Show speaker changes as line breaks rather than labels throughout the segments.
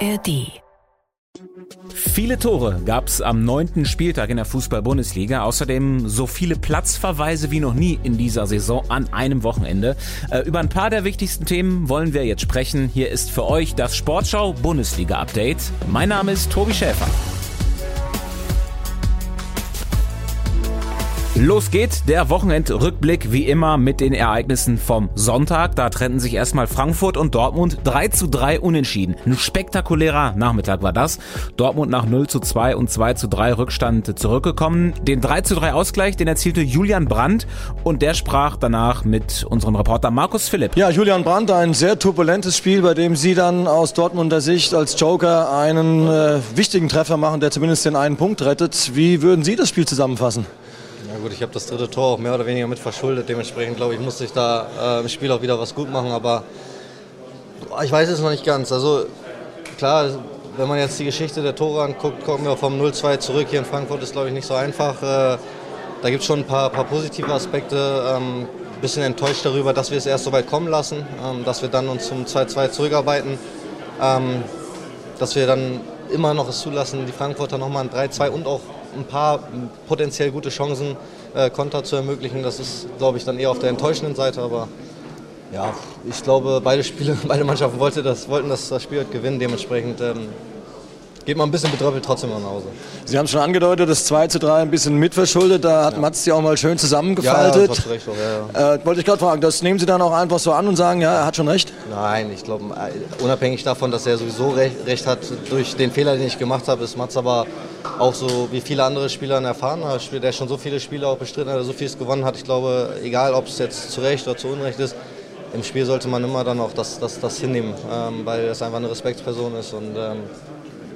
ARD.
Viele Tore gab es am neunten Spieltag in der Fußball-Bundesliga. Außerdem so viele Platzverweise wie noch nie in dieser Saison an einem Wochenende. Äh, über ein paar der wichtigsten Themen wollen wir jetzt sprechen. Hier ist für euch das Sportschau Bundesliga Update. Mein Name ist Tobi Schäfer. Los geht der Wochenendrückblick wie immer mit den Ereignissen vom Sonntag. Da trennten sich erstmal Frankfurt und Dortmund 3 zu 3 unentschieden. Ein spektakulärer Nachmittag war das. Dortmund nach 0 zu 2 und 2 zu 3 Rückstand zurückgekommen. Den 3 zu 3 Ausgleich, den erzielte Julian Brandt und der sprach danach mit unserem Reporter Markus Philipp.
Ja, Julian Brandt, ein sehr turbulentes Spiel, bei dem Sie dann aus Dortmunder Sicht als Joker einen äh, wichtigen Treffer machen, der zumindest den einen Punkt rettet. Wie würden Sie das Spiel zusammenfassen?
Ja gut, ich habe das dritte Tor auch mehr oder weniger mit verschuldet. Dementsprechend glaube ich, musste ich da äh, im Spiel auch wieder was gut machen. Aber ich weiß es noch nicht ganz. Also klar, wenn man jetzt die Geschichte der Tore anguckt, kommen wir vom 0-2 zurück. Hier in Frankfurt ist glaube ich nicht so einfach. Äh, da gibt es schon ein paar, paar, positive Aspekte. Ähm, bisschen enttäuscht darüber, dass wir es erst so weit kommen lassen, ähm, dass wir dann uns zum 2-2 zurückarbeiten, ähm, dass wir dann immer noch es zulassen, die Frankfurter nochmal ein 3-2 und auch ein paar potenziell gute Chancen, äh, Konter zu ermöglichen. Das ist, glaube ich, dann eher auf der enttäuschenden Seite. Aber ja, ich glaube, beide Spiele, beide Mannschaften wollten das, wollten das, das Spiel gewinnen. Dementsprechend ähm, geht man ein bisschen betröppelt trotzdem nach Hause.
Sie haben schon angedeutet, das 2 zu 3 ein bisschen mitverschuldet. Da hat ja. Mats die auch mal schön zusammengefaltet. Ja, ja, recht, auch, ja, äh, wollte ich gerade fragen, das nehmen Sie dann auch einfach so an und sagen, ja, er hat schon recht?
Nein, ich glaube, äh, unabhängig davon, dass er sowieso recht, recht, hat durch den Fehler, den ich gemacht habe, ist Mats aber auch so wie viele andere Spieler ein erfahrener Spieler, der schon so viele Spiele auch bestritten hat, so vieles gewonnen hat. Ich glaube, egal ob es jetzt zu Recht oder zu Unrecht ist, im Spiel sollte man immer dann auch das, das, das hinnehmen, ähm, weil es einfach eine Respektsperson ist und ähm,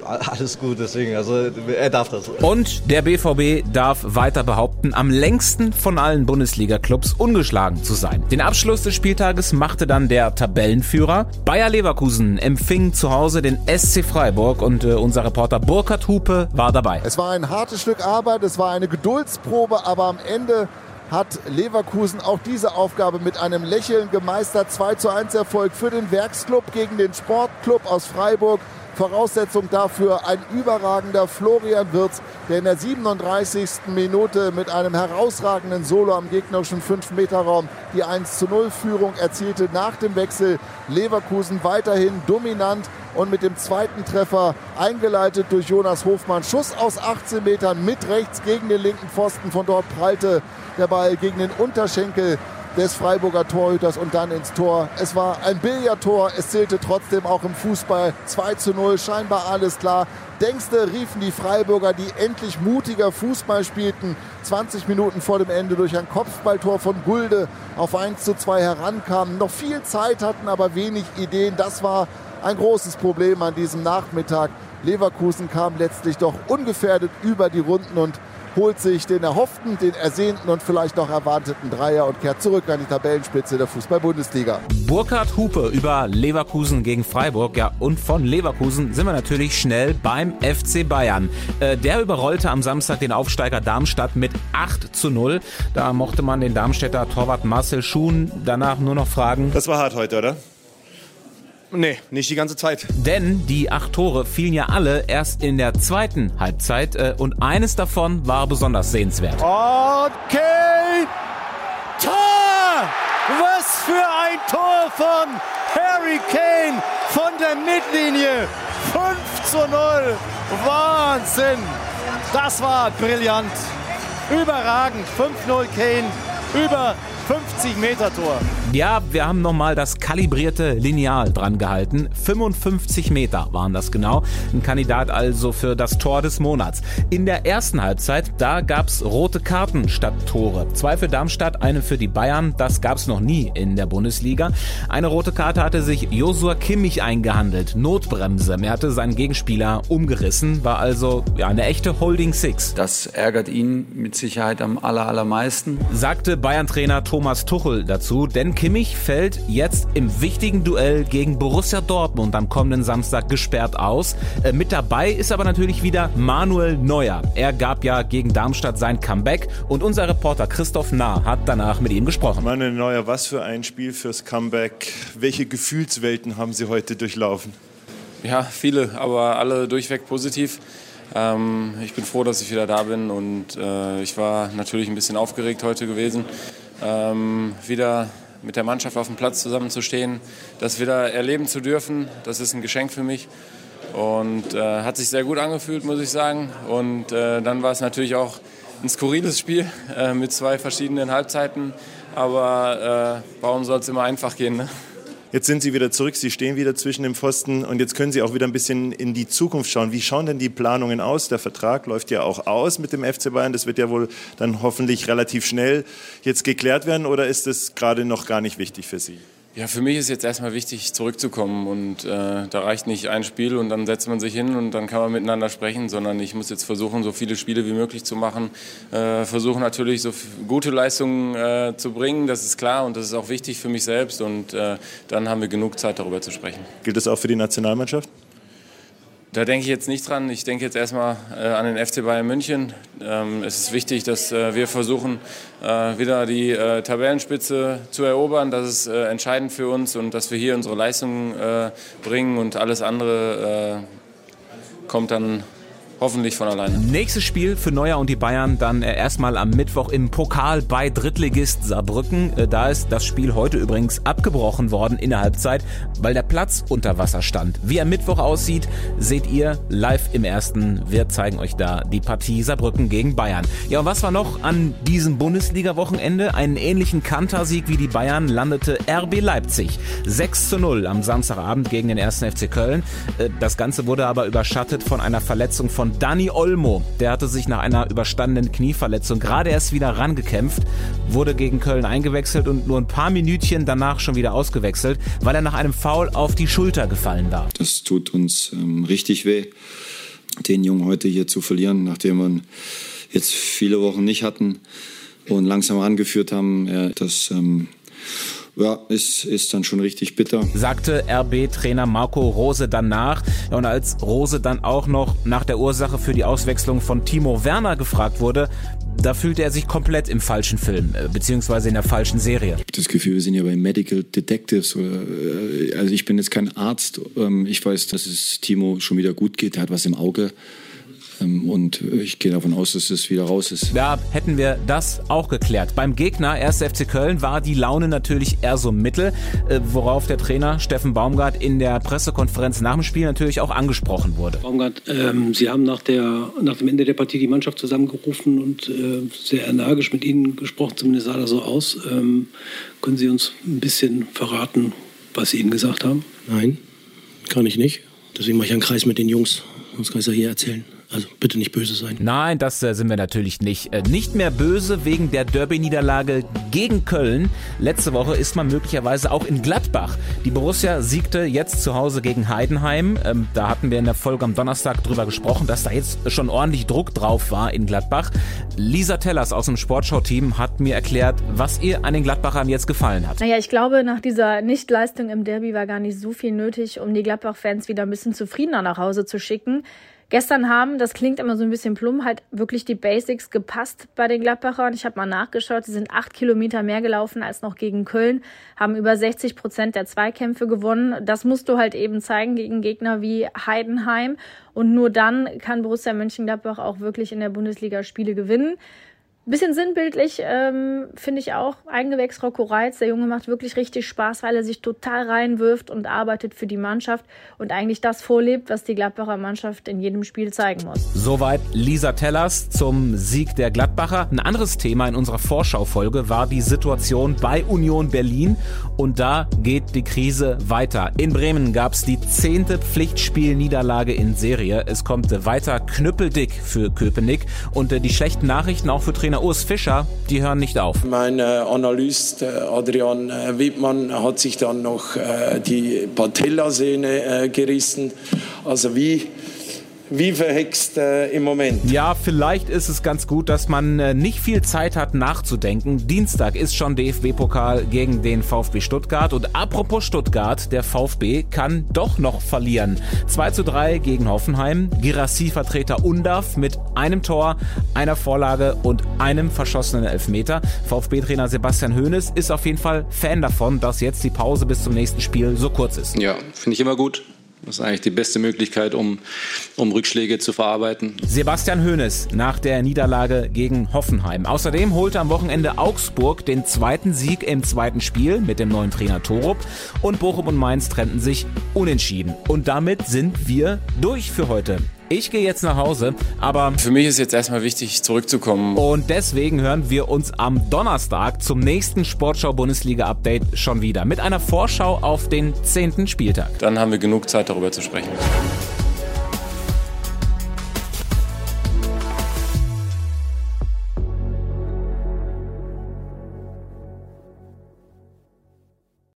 alles gut, deswegen, also er darf das.
Und der BVB darf weiter behaupten, am längsten von allen Bundesliga-Clubs ungeschlagen zu sein. Den Abschluss des Spieltages machte dann der Tabellenführer. Bayer Leverkusen empfing zu Hause den SC Freiburg und äh, unser Reporter Burkhard Hupe war dabei.
Es war ein hartes Stück Arbeit, es war eine Geduldsprobe, aber am Ende hat Leverkusen auch diese Aufgabe mit einem Lächeln gemeistert. 2 zu 1 Erfolg für den Werksclub gegen den Sportclub aus Freiburg. Voraussetzung dafür ein überragender Florian Wirz, der in der 37. Minute mit einem herausragenden Solo am gegnerischen 5-Meter-Raum die 1 zu 0 Führung erzielte. Nach dem Wechsel Leverkusen weiterhin dominant und mit dem zweiten Treffer eingeleitet durch Jonas Hofmann. Schuss aus 18 Metern mit rechts gegen den linken Pfosten. Von dort prallte der Ball gegen den Unterschenkel des Freiburger Torhüters und dann ins Tor. Es war ein Billardtor, es zählte trotzdem auch im Fußball 2 zu 0, scheinbar alles klar. Denkste riefen die Freiburger, die endlich mutiger Fußball spielten, 20 Minuten vor dem Ende durch ein Kopfballtor von Gulde auf 1 zu 2 herankamen, noch viel Zeit hatten, aber wenig Ideen. Das war ein großes Problem an diesem Nachmittag. Leverkusen kam letztlich doch ungefährdet über die Runden und holt sich den erhofften, den ersehnten und vielleicht noch erwarteten Dreier und kehrt zurück an die Tabellenspitze der Fußball-Bundesliga.
Burkhard Hupe über Leverkusen gegen Freiburg. Ja, und von Leverkusen sind wir natürlich schnell beim FC Bayern. Äh, der überrollte am Samstag den Aufsteiger Darmstadt mit 8 zu 0. Da mochte man den Darmstädter Torwart Marcel Schuhn danach nur noch fragen.
Das war hart heute, oder? Nee, nicht die ganze Zeit.
Denn die acht Tore fielen ja alle erst in der zweiten Halbzeit äh, und eines davon war besonders sehenswert.
Kane! Tor! Was für ein Tor von Harry Kane von der Mittellinie. 5 zu 0. Wahnsinn! Das war brillant. Überragend. 5-0 Kane über 50 Meter Tor.
Ja, wir haben nochmal das kalibrierte Lineal dran gehalten. 55 Meter waren das genau. Ein Kandidat also für das Tor des Monats. In der ersten Halbzeit, da gab's rote Karten statt Tore. Zwei für Darmstadt, eine für die Bayern. Das gab's noch nie in der Bundesliga. Eine rote Karte hatte sich Josua Kimmich eingehandelt. Notbremse. Er hatte seinen Gegenspieler umgerissen. War also ja, eine echte Holding Six.
Das ärgert ihn mit Sicherheit am aller, allermeisten.
Sagte Bayern-Trainer Thomas Tuchel dazu, denn Kimmich fällt jetzt im wichtigen Duell gegen Borussia Dortmund am kommenden Samstag gesperrt aus. Äh, mit dabei ist aber natürlich wieder Manuel Neuer. Er gab ja gegen Darmstadt sein Comeback und unser Reporter Christoph Nah hat danach mit ihm gesprochen.
Manuel Neuer, was für ein Spiel fürs Comeback. Welche Gefühlswelten haben Sie heute durchlaufen?
Ja, viele, aber alle durchweg positiv. Ähm, ich bin froh, dass ich wieder da bin und äh, ich war natürlich ein bisschen aufgeregt heute gewesen. Ähm, wieder mit der Mannschaft auf dem Platz zusammenzustehen, das wieder erleben zu dürfen, das ist ein Geschenk für mich. Und äh, hat sich sehr gut angefühlt, muss ich sagen. Und äh, dann war es natürlich auch ein skurriles Spiel äh, mit zwei verschiedenen Halbzeiten. Aber äh, warum soll es immer einfach gehen? Ne?
Jetzt sind Sie wieder zurück, Sie stehen wieder zwischen dem Pfosten und jetzt können Sie auch wieder ein bisschen in die Zukunft schauen. Wie schauen denn die Planungen aus? Der Vertrag läuft ja auch aus mit dem FC Bayern. Das wird ja wohl dann hoffentlich relativ schnell jetzt geklärt werden oder ist das gerade noch gar nicht wichtig für Sie?
Ja, für mich ist jetzt erstmal wichtig, zurückzukommen. Und äh, da reicht nicht ein Spiel und dann setzt man sich hin und dann kann man miteinander sprechen, sondern ich muss jetzt versuchen, so viele Spiele wie möglich zu machen. Äh, versuchen natürlich, so gute Leistungen äh, zu bringen, das ist klar und das ist auch wichtig für mich selbst. Und äh, dann haben wir genug Zeit, darüber zu sprechen.
Gilt das auch für die Nationalmannschaft?
Da denke ich jetzt nicht dran. Ich denke jetzt erstmal äh, an den FC Bayern München. Ähm, es ist wichtig, dass äh, wir versuchen, äh, wieder die äh, Tabellenspitze zu erobern. Das ist äh, entscheidend für uns und dass wir hier unsere Leistungen äh, bringen und alles andere kommt dann hoffentlich von alleine.
Nächstes Spiel für Neuer und die Bayern dann äh, erstmal am Mittwoch im Pokal bei Drittligist Saarbrücken. Äh, da ist das Spiel heute übrigens abgebrochen worden in der Halbzeit, weil der Platz unter Wasser stand. Wie er Mittwoch aussieht, seht ihr live im ersten. Wir zeigen euch da die Partie Saarbrücken gegen Bayern. Ja, und was war noch an diesem Bundesliga-Wochenende? Einen ähnlichen Kantersieg wie die Bayern landete RB Leipzig. 6 zu 0 am Samstagabend gegen den 1. FC Köln. Äh, das Ganze wurde aber überschattet von einer Verletzung von Dani Olmo. Der hatte sich nach einer überstandenen Knieverletzung gerade erst wieder rangekämpft, wurde gegen Köln eingewechselt und nur ein paar Minütchen danach schon wieder ausgewechselt, weil er nach einem Foul auf die Schulter gefallen war.
Das tut uns ähm, richtig weh, den Jungen heute hier zu verlieren, nachdem wir jetzt viele Wochen nicht hatten und langsam rangeführt haben. Ja, das ähm, ja, ist, ist dann schon richtig bitter.
Sagte RB-Trainer Marco Rose danach. Ja, und als Rose dann auch noch nach der Ursache für die Auswechslung von Timo Werner gefragt wurde, da fühlte er sich komplett im falschen Film, äh, beziehungsweise in der falschen Serie.
Ich habe das Gefühl, wir sind ja bei Medical Detectives. Oder, äh, also ich bin jetzt kein Arzt. Ähm, ich weiß, dass es Timo schon wieder gut geht. Er hat was im Auge. Ähm, und ich gehe davon aus, dass es wieder raus ist.
Ja, hätten wir das auch geklärt. Beim Gegner 1. FC Köln war die Laune natürlich eher so mittel, äh, worauf der Trainer Steffen Baumgart in der Pressekonferenz nach dem Spiel natürlich auch angesprochen wurde.
Baumgart, ähm, Sie haben nach, der, nach dem Ende der Partie die Mannschaft zusammengerufen und äh, sehr energisch mit Ihnen gesprochen, zumindest sah das so aus. Ähm, können Sie uns ein bisschen verraten, was Sie Ihnen gesagt haben?
Nein, kann ich nicht. Deswegen mache ich einen Kreis mit den Jungs. Sonst kann ich es ja hier erzählen. Also bitte nicht böse sein.
Nein, das äh, sind wir natürlich nicht. Äh, nicht mehr böse wegen der Derby-Niederlage gegen Köln. Letzte Woche ist man möglicherweise auch in Gladbach. Die Borussia siegte jetzt zu Hause gegen Heidenheim. Ähm, da hatten wir in der Folge am Donnerstag drüber gesprochen, dass da jetzt schon ordentlich Druck drauf war in Gladbach. Lisa Tellers aus dem Sportschau-Team hat mir erklärt, was ihr an den Gladbachern jetzt gefallen hat.
Naja, ich glaube, nach dieser Nichtleistung im Derby war gar nicht so viel nötig, um die Gladbach-Fans wieder ein bisschen zufriedener nach Hause zu schicken. Gestern haben, das klingt immer so ein bisschen plump, halt wirklich die Basics gepasst bei den Gladbachern. Ich habe mal nachgeschaut, sie sind acht Kilometer mehr gelaufen als noch gegen Köln, haben über 60 Prozent der Zweikämpfe gewonnen. Das musst du halt eben zeigen gegen Gegner wie Heidenheim. Und nur dann kann Borussia Mönchengladbach auch wirklich in der Bundesliga Spiele gewinnen. Bisschen sinnbildlich ähm, finde ich auch Eingewächs Rocco Reitz. Der Junge macht wirklich richtig Spaß, weil er sich total reinwirft und arbeitet für die Mannschaft und eigentlich das vorlebt, was die Gladbacher Mannschaft in jedem Spiel zeigen muss.
Soweit Lisa Tellers zum Sieg der Gladbacher. Ein anderes Thema in unserer Vorschaufolge war die Situation bei Union Berlin und da geht die Krise weiter. In Bremen gab es die zehnte Pflichtspielniederlage in Serie. Es kommt weiter knüppeldick für Köpenick und äh, die schlechten Nachrichten auch für Trainer Urs Fischer, die hören nicht auf.
Mein äh, Analyst äh, Adrian Wittmann hat sich dann noch die Patellasehne gerissen. Also wie wie verhext äh, im Moment.
Ja, vielleicht ist es ganz gut, dass man äh, nicht viel Zeit hat nachzudenken. Dienstag ist schon DFB-Pokal gegen den VfB Stuttgart. Und apropos Stuttgart, der VfB kann doch noch verlieren. 2 zu 3 gegen Hoffenheim. Girassi-Vertreter Undav mit einem Tor, einer Vorlage und einem verschossenen Elfmeter. VfB-Trainer Sebastian Hoeneß ist auf jeden Fall Fan davon, dass jetzt die Pause bis zum nächsten Spiel so kurz ist.
Ja, finde ich immer gut Das ist eigentlich die beste Möglichkeit, um, um Rückschläge zu verarbeiten.
Sebastian Hoeneß nach der Niederlage gegen Hoffenheim. Außerdem holte am Wochenende Augsburg den zweiten Sieg im zweiten Spiel mit dem neuen Trainer Torup und Bochum und Mainz trennten sich unentschieden. Und damit sind wir durch für heute. Ich gehe jetzt nach Hause, aber
für mich ist jetzt erstmal wichtig, zurückzukommen.
Und deswegen hören wir uns am Donnerstag zum nächsten Sportschau-Bundesliga-Update schon wieder mit einer Vorschau auf den zehnten Spieltag.
Dann haben wir genug Zeit, darüber zu sprechen.